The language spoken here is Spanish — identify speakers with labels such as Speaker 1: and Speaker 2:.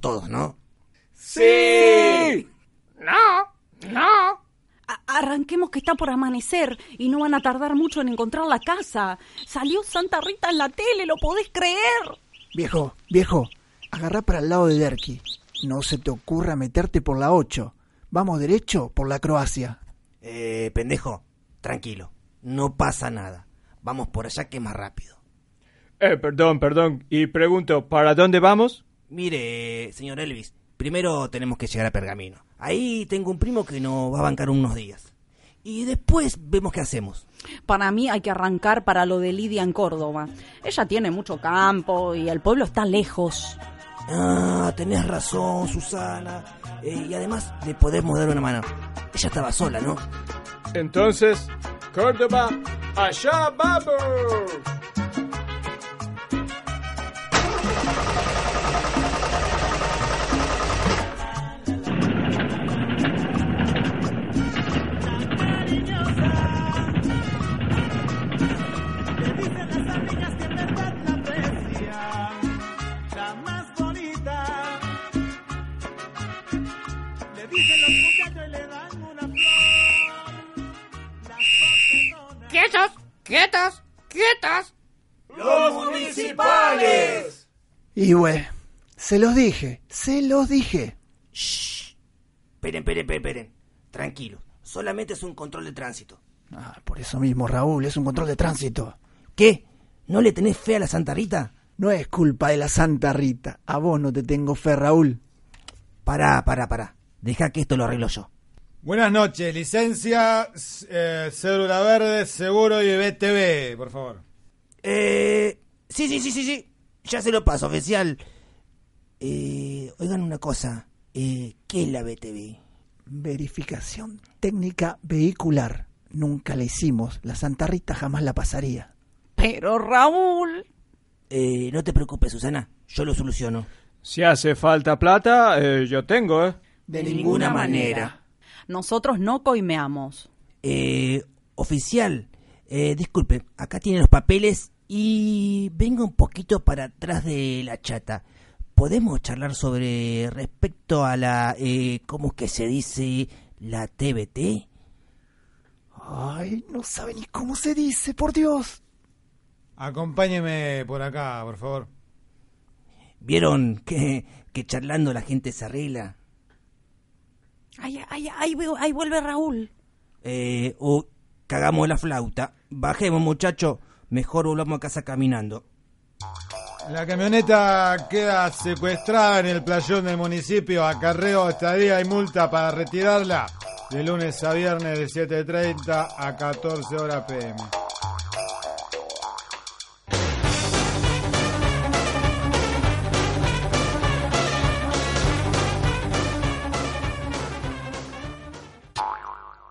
Speaker 1: todos, ¿no?
Speaker 2: ¡Sí!
Speaker 3: No, no.
Speaker 4: A- arranquemos que está por amanecer y no van a tardar mucho en encontrar la casa. Salió Santa Rita en la tele, ¿lo podés creer?
Speaker 5: Viejo, viejo, agarrá para el lado de Derki. No se te ocurra meterte por la 8. Vamos derecho por la Croacia.
Speaker 1: Eh, pendejo, tranquilo. No pasa nada. Vamos por allá que más rápido.
Speaker 2: Eh, perdón, perdón. Y pregunto, ¿para dónde vamos?
Speaker 1: Mire, señor Elvis, primero tenemos que llegar a Pergamino. Ahí tengo un primo que nos va a bancar unos días. Y después vemos qué hacemos.
Speaker 4: Para mí hay que arrancar para lo de Lidia en Córdoba. Ella tiene mucho campo y el pueblo está lejos.
Speaker 1: Ah, tenés razón, Susana. Eh, y además le podemos dar una mano. Ella estaba sola, ¿no?
Speaker 2: Entonces, Córdoba, allá vamos.
Speaker 3: Quietos, quietos.
Speaker 2: ¡Los municipales!
Speaker 5: Y güey, se los dije, se los dije.
Speaker 1: Shh. Esperen, esperen, esperen, esperen. Tranquilo. Solamente es un control de tránsito.
Speaker 5: Ah, por eso mismo, Raúl, es un control de tránsito.
Speaker 1: ¿Qué? ¿No le tenés fe a la Santa Rita?
Speaker 5: No es culpa de la Santa Rita. A vos no te tengo fe, Raúl.
Speaker 1: Pará, pará, pará. Deja que esto lo arreglo yo.
Speaker 6: Buenas noches, licencia, eh, cédula verde, seguro y BTV, por favor.
Speaker 1: Eh. Sí, sí, sí, sí, sí. Ya se lo paso, oficial. Eh. Oigan una cosa. Eh. ¿Qué es la BTV?
Speaker 5: Verificación técnica vehicular. Nunca la hicimos. La Santa Rita jamás la pasaría.
Speaker 4: Pero Raúl...
Speaker 1: Eh. No te preocupes, Susana. Yo lo soluciono.
Speaker 2: Si hace falta plata, eh, yo tengo, ¿eh?
Speaker 5: De,
Speaker 1: ninguna manera.
Speaker 4: Nosotros no coimeamos.
Speaker 1: Eh. Oficial. Eh. Disculpe. Acá tiene los papeles y. Venga un poquito para atrás de la chata. ¿Podemos charlar sobre respecto a la. Eh, ¿Cómo es que se dice? La TBT?
Speaker 5: Ay, no sabe ni cómo se dice, por Dios.
Speaker 6: Acompáñeme por acá, por favor.
Speaker 1: ¿Vieron que, que charlando la gente se arregla?
Speaker 4: Ay, ay, ay, veo- ahí vuelve Raúl.
Speaker 1: Eh, o cagamos la flauta. Bajemos, muchacho. Mejor volvamos a casa caminando.
Speaker 6: La camioneta queda secuestrada en el playón del municipio. Acarreo, estadía y multa para retirarla de lunes a viernes de 7.30 a 14 horas pm.